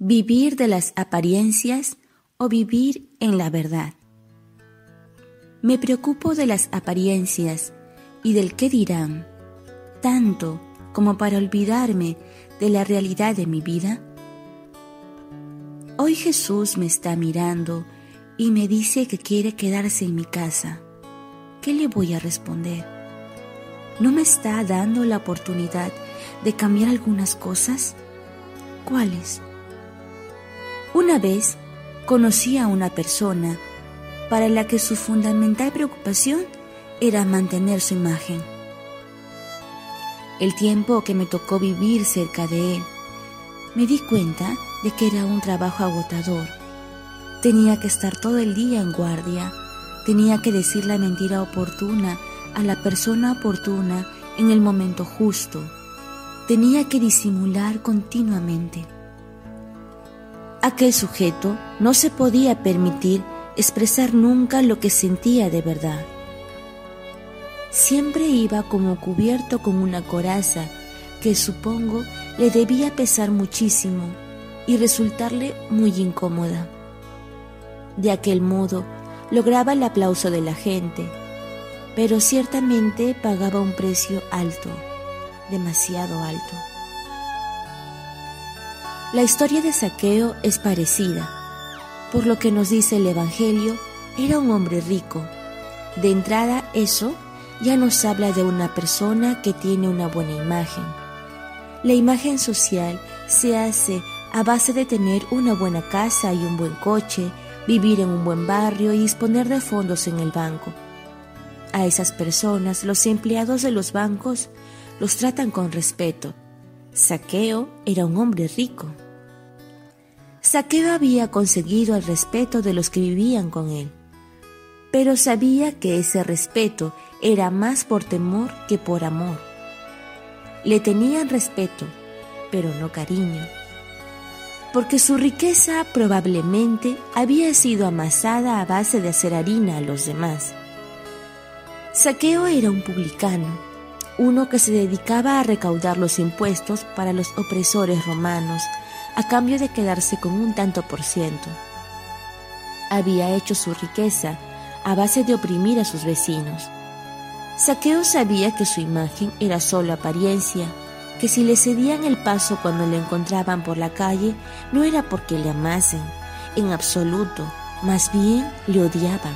¿Vivir de las apariencias o vivir en la verdad? Me preocupo de las apariencias y del qué dirán, tanto como para olvidarme de la realidad de mi vida. Hoy Jesús me está mirando y me dice que quiere quedarse en mi casa. ¿Qué le voy a responder? ¿No me está dando la oportunidad de cambiar algunas cosas? ¿Cuáles? Una vez conocí a una persona para la que su fundamental preocupación era mantener su imagen. El tiempo que me tocó vivir cerca de él, me di cuenta de que era un trabajo agotador. Tenía que estar todo el día en guardia, tenía que decir la mentira oportuna a la persona oportuna en el momento justo, tenía que disimular continuamente. Aquel sujeto no se podía permitir expresar nunca lo que sentía de verdad. Siempre iba como cubierto con una coraza que supongo le debía pesar muchísimo y resultarle muy incómoda. De aquel modo lograba el aplauso de la gente, pero ciertamente pagaba un precio alto, demasiado alto. La historia de Saqueo es parecida. Por lo que nos dice el Evangelio, era un hombre rico. De entrada, eso ya nos habla de una persona que tiene una buena imagen. La imagen social se hace a base de tener una buena casa y un buen coche, vivir en un buen barrio y disponer de fondos en el banco. A esas personas los empleados de los bancos los tratan con respeto, Saqueo era un hombre rico. Saqueo había conseguido el respeto de los que vivían con él, pero sabía que ese respeto era más por temor que por amor. Le tenían respeto, pero no cariño, porque su riqueza probablemente había sido amasada a base de hacer harina a los demás. Saqueo era un publicano, uno que se dedicaba a recaudar los impuestos para los opresores romanos a cambio de quedarse con un tanto por ciento. Había hecho su riqueza a base de oprimir a sus vecinos. Saqueo sabía que su imagen era solo apariencia, que si le cedían el paso cuando le encontraban por la calle no era porque le amasen, en absoluto, más bien le odiaban.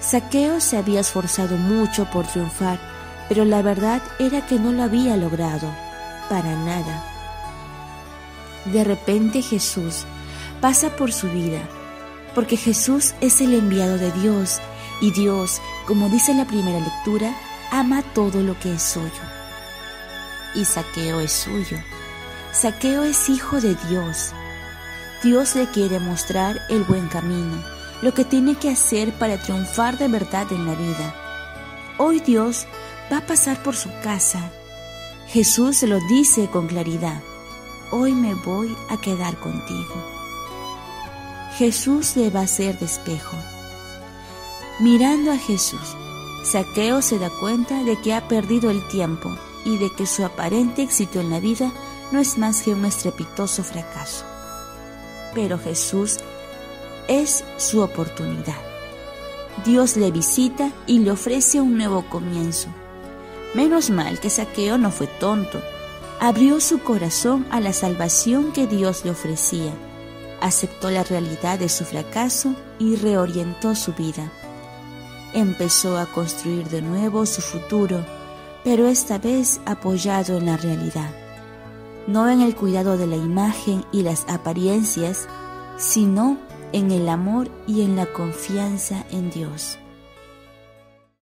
Saqueo se había esforzado mucho por triunfar pero la verdad era que no lo había logrado, para nada. De repente Jesús pasa por su vida, porque Jesús es el enviado de Dios y Dios, como dice la primera lectura, ama todo lo que es suyo. Y Saqueo es suyo. Saqueo es hijo de Dios. Dios le quiere mostrar el buen camino, lo que tiene que hacer para triunfar de verdad en la vida. Hoy Dios va a pasar por su casa. Jesús lo dice con claridad, hoy me voy a quedar contigo. Jesús le va a hacer despejo. Mirando a Jesús, Saqueo se da cuenta de que ha perdido el tiempo y de que su aparente éxito en la vida no es más que un estrepitoso fracaso. Pero Jesús es su oportunidad. Dios le visita y le ofrece un nuevo comienzo Menos mal que Saqueo no fue tonto. Abrió su corazón a la salvación que Dios le ofrecía. Aceptó la realidad de su fracaso y reorientó su vida. Empezó a construir de nuevo su futuro, pero esta vez apoyado en la realidad. No en el cuidado de la imagen y las apariencias, sino en el amor y en la confianza en Dios.